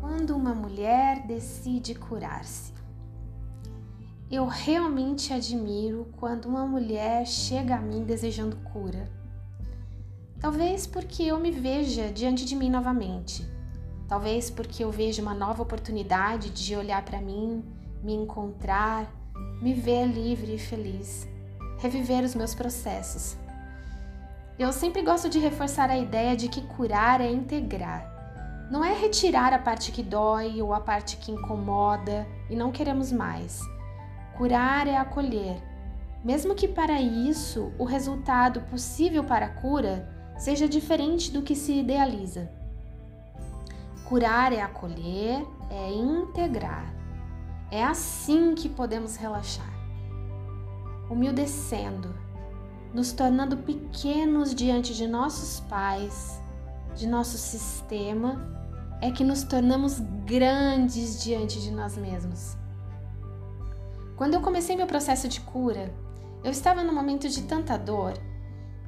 Quando uma mulher decide curar-se. Eu realmente admiro quando uma mulher chega a mim desejando cura. Talvez porque eu me veja diante de mim novamente. Talvez porque eu veja uma nova oportunidade de olhar para mim, me encontrar, me ver livre e feliz, reviver os meus processos. Eu sempre gosto de reforçar a ideia de que curar é integrar. Não é retirar a parte que dói ou a parte que incomoda e não queremos mais. Curar é acolher, mesmo que para isso o resultado possível para a cura seja diferente do que se idealiza. Curar é acolher, é integrar. É assim que podemos relaxar. Humildecendo, nos tornando pequenos diante de nossos pais, de nosso sistema, é que nos tornamos grandes diante de nós mesmos. Quando eu comecei meu processo de cura, eu estava num momento de tanta dor.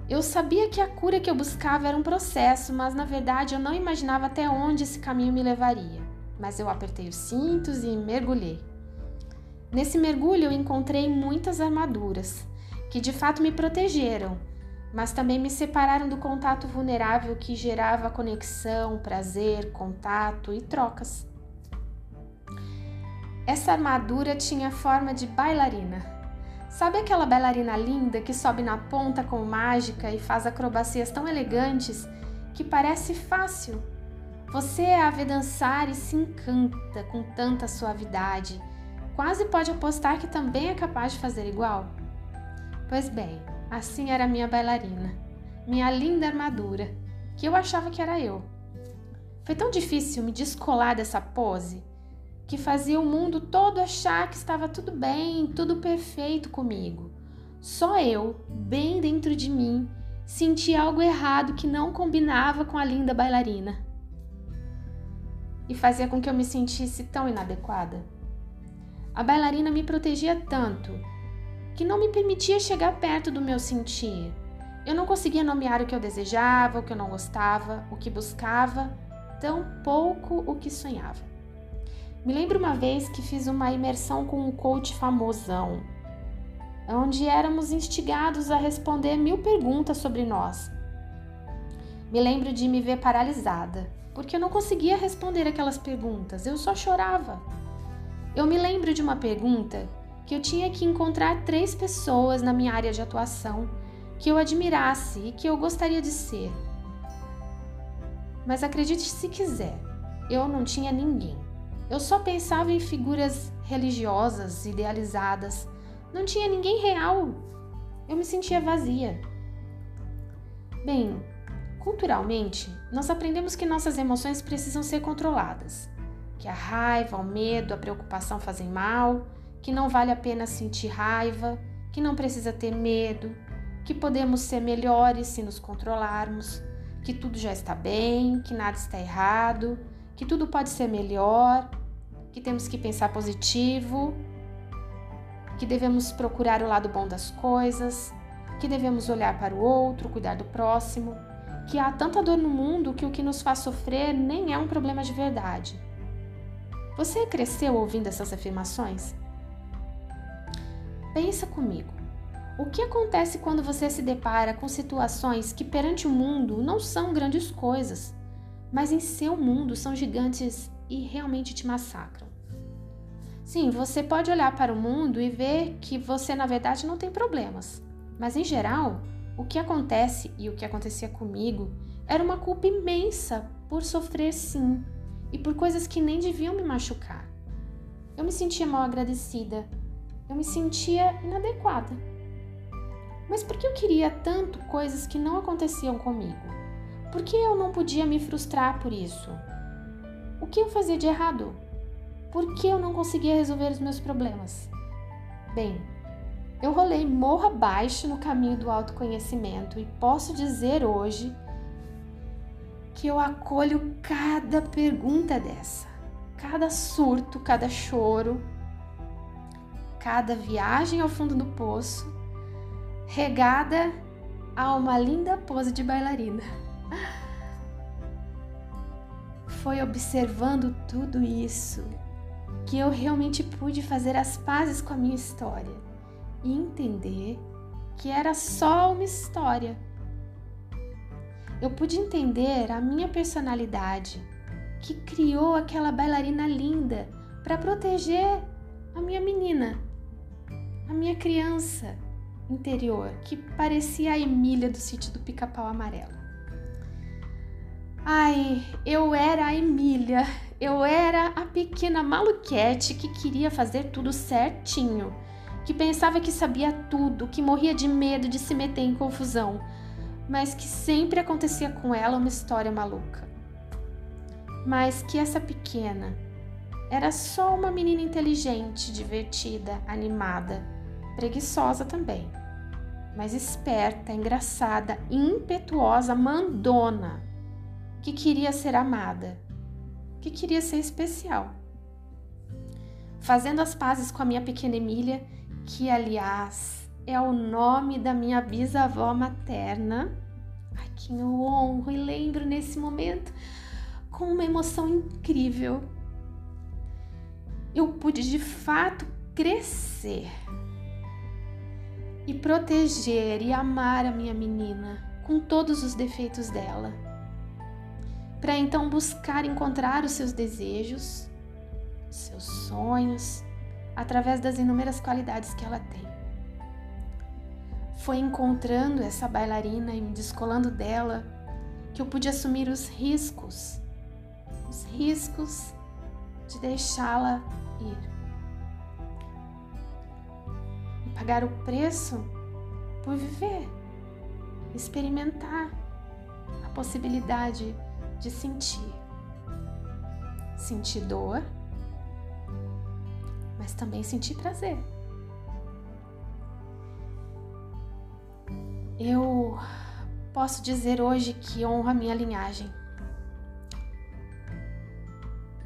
Eu sabia que a cura que eu buscava era um processo, mas na verdade eu não imaginava até onde esse caminho me levaria. Mas eu apertei os cintos e mergulhei. Nesse mergulho eu encontrei muitas armaduras, que de fato me protegeram, mas também me separaram do contato vulnerável que gerava conexão, prazer, contato e trocas. Essa armadura tinha forma de bailarina. Sabe aquela bailarina linda que sobe na ponta com mágica e faz acrobacias tão elegantes que parece fácil? Você a vê dançar e se encanta com tanta suavidade. Quase pode apostar que também é capaz de fazer igual? Pois bem, assim era minha bailarina, minha linda armadura, que eu achava que era eu. Foi tão difícil me descolar dessa pose que fazia o mundo todo achar que estava tudo bem, tudo perfeito comigo. Só eu, bem dentro de mim, sentia algo errado que não combinava com a linda bailarina. E fazia com que eu me sentisse tão inadequada. A bailarina me protegia tanto que não me permitia chegar perto do meu sentir. Eu não conseguia nomear o que eu desejava, o que eu não gostava, o que buscava, tão pouco o que sonhava. Me lembro uma vez que fiz uma imersão com um coach famosão, onde éramos instigados a responder mil perguntas sobre nós. Me lembro de me ver paralisada, porque eu não conseguia responder aquelas perguntas, eu só chorava. Eu me lembro de uma pergunta que eu tinha que encontrar três pessoas na minha área de atuação que eu admirasse e que eu gostaria de ser. Mas acredite se quiser, eu não tinha ninguém. Eu só pensava em figuras religiosas, idealizadas. Não tinha ninguém real. Eu me sentia vazia. Bem, culturalmente, nós aprendemos que nossas emoções precisam ser controladas, que a raiva, o medo, a preocupação fazem mal que não vale a pena sentir raiva, que não precisa ter medo, que podemos ser melhores se nos controlarmos, que tudo já está bem, que nada está errado, que tudo pode ser melhor, que temos que pensar positivo, que devemos procurar o lado bom das coisas, que devemos olhar para o outro, cuidar do próximo, que há tanta dor no mundo que o que nos faz sofrer nem é um problema de verdade. Você cresceu ouvindo essas afirmações? Pensa comigo. O que acontece quando você se depara com situações que perante o mundo não são grandes coisas, mas em seu mundo são gigantes e realmente te massacram? Sim, você pode olhar para o mundo e ver que você na verdade não tem problemas, mas em geral, o que acontece e o que acontecia comigo era uma culpa imensa por sofrer sim e por coisas que nem deviam me machucar. Eu me sentia mal agradecida, eu me sentia inadequada. Mas por que eu queria tanto coisas que não aconteciam comigo? Por que eu não podia me frustrar por isso? O que eu fazia de errado? Por que eu não conseguia resolver os meus problemas? Bem, eu rolei morro abaixo no caminho do autoconhecimento e posso dizer hoje que eu acolho cada pergunta dessa, cada surto, cada choro, cada viagem ao fundo do poço, regada a uma linda pose de bailarina. foi observando tudo isso que eu realmente pude fazer as pazes com a minha história e entender que era só uma história. Eu pude entender a minha personalidade, que criou aquela bailarina linda para proteger a minha menina, a minha criança interior, que parecia a Emília do sítio do Pica-Pau Amarelo. Ai, eu era a Emília, eu era a pequena maluquete que queria fazer tudo certinho, que pensava que sabia tudo, que morria de medo de se meter em confusão, mas que sempre acontecia com ela uma história maluca. Mas que essa pequena era só uma menina inteligente, divertida, animada, preguiçosa também, mas esperta, engraçada, impetuosa, mandona que queria ser amada, que queria ser especial. Fazendo as pazes com a minha pequena Emília, que aliás é o nome da minha bisavó materna, a quem eu honro e lembro nesse momento com uma emoção incrível. Eu pude de fato crescer e proteger e amar a minha menina com todos os defeitos dela para então buscar encontrar os seus desejos, seus sonhos, através das inúmeras qualidades que ela tem. Foi encontrando essa bailarina e me descolando dela que eu pude assumir os riscos, os riscos de deixá-la ir. Pagar o preço por viver, experimentar a possibilidade de sentir. Sentir dor, mas também sentir prazer. Eu posso dizer hoje que honro a minha linhagem.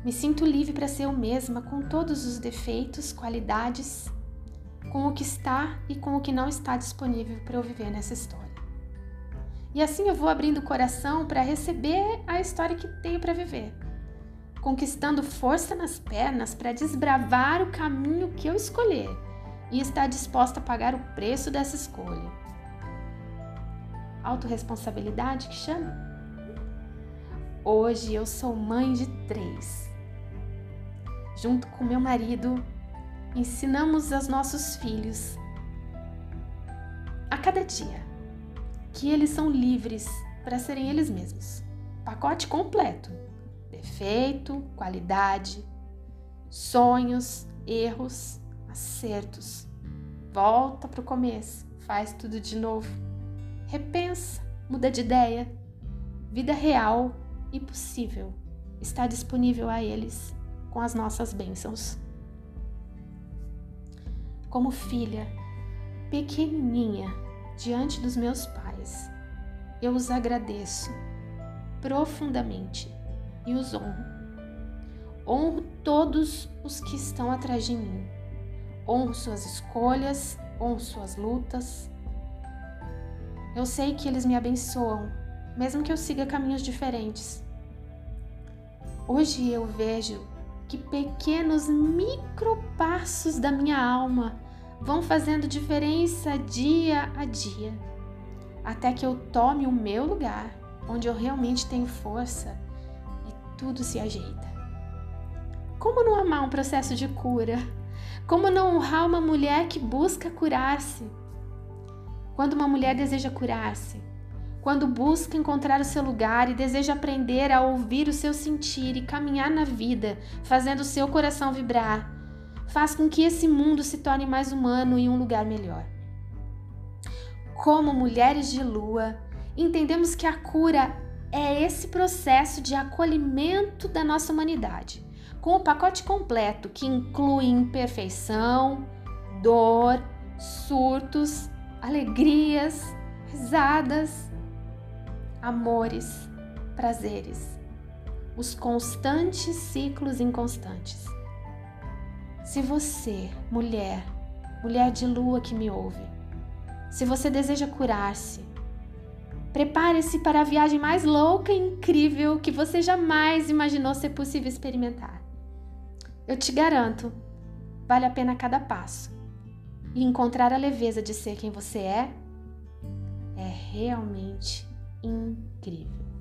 Me sinto livre para ser eu mesma com todos os defeitos, qualidades, com o que está e com o que não está disponível para eu viver nessa história. E assim eu vou abrindo o coração para receber a história que tenho para viver, conquistando força nas pernas para desbravar o caminho que eu escolher e estar disposta a pagar o preço dessa escolha. Autoresponsabilidade que chama? Hoje eu sou mãe de três. Junto com meu marido, ensinamos aos nossos filhos a cada dia que eles são livres para serem eles mesmos. Pacote completo: defeito, qualidade, sonhos, erros, acertos. Volta para o começo, faz tudo de novo. Repensa, muda de ideia. Vida real e possível está disponível a eles com as nossas bênçãos. Como filha, pequenininha, diante dos meus pais. Eu os agradeço profundamente e os honro. Honro todos os que estão atrás de mim. Honro suas escolhas, honro suas lutas. Eu sei que eles me abençoam, mesmo que eu siga caminhos diferentes. Hoje eu vejo que pequenos micropassos da minha alma vão fazendo diferença dia a dia, até que eu tome o meu lugar, onde eu realmente tenho força e tudo se ajeita. Como não amar um processo de cura? Como não honrar uma mulher que busca curar-se? Quando uma mulher deseja curar-se, quando busca encontrar o seu lugar e deseja aprender a ouvir o seu sentir e caminhar na vida, fazendo o seu coração vibrar, faz com que esse mundo se torne mais humano e um lugar melhor. Como mulheres de lua, entendemos que a cura é esse processo de acolhimento da nossa humanidade, com o pacote completo que inclui imperfeição, dor, surtos, alegrias, risadas, amores, prazeres, os constantes ciclos inconstantes. Se você, mulher, mulher de lua que me ouve, se você deseja curar-se, Prepare-se para a viagem mais louca e incrível que você jamais imaginou ser possível experimentar. Eu te garanto, vale a pena cada passo. E encontrar a leveza de ser quem você é é realmente incrível.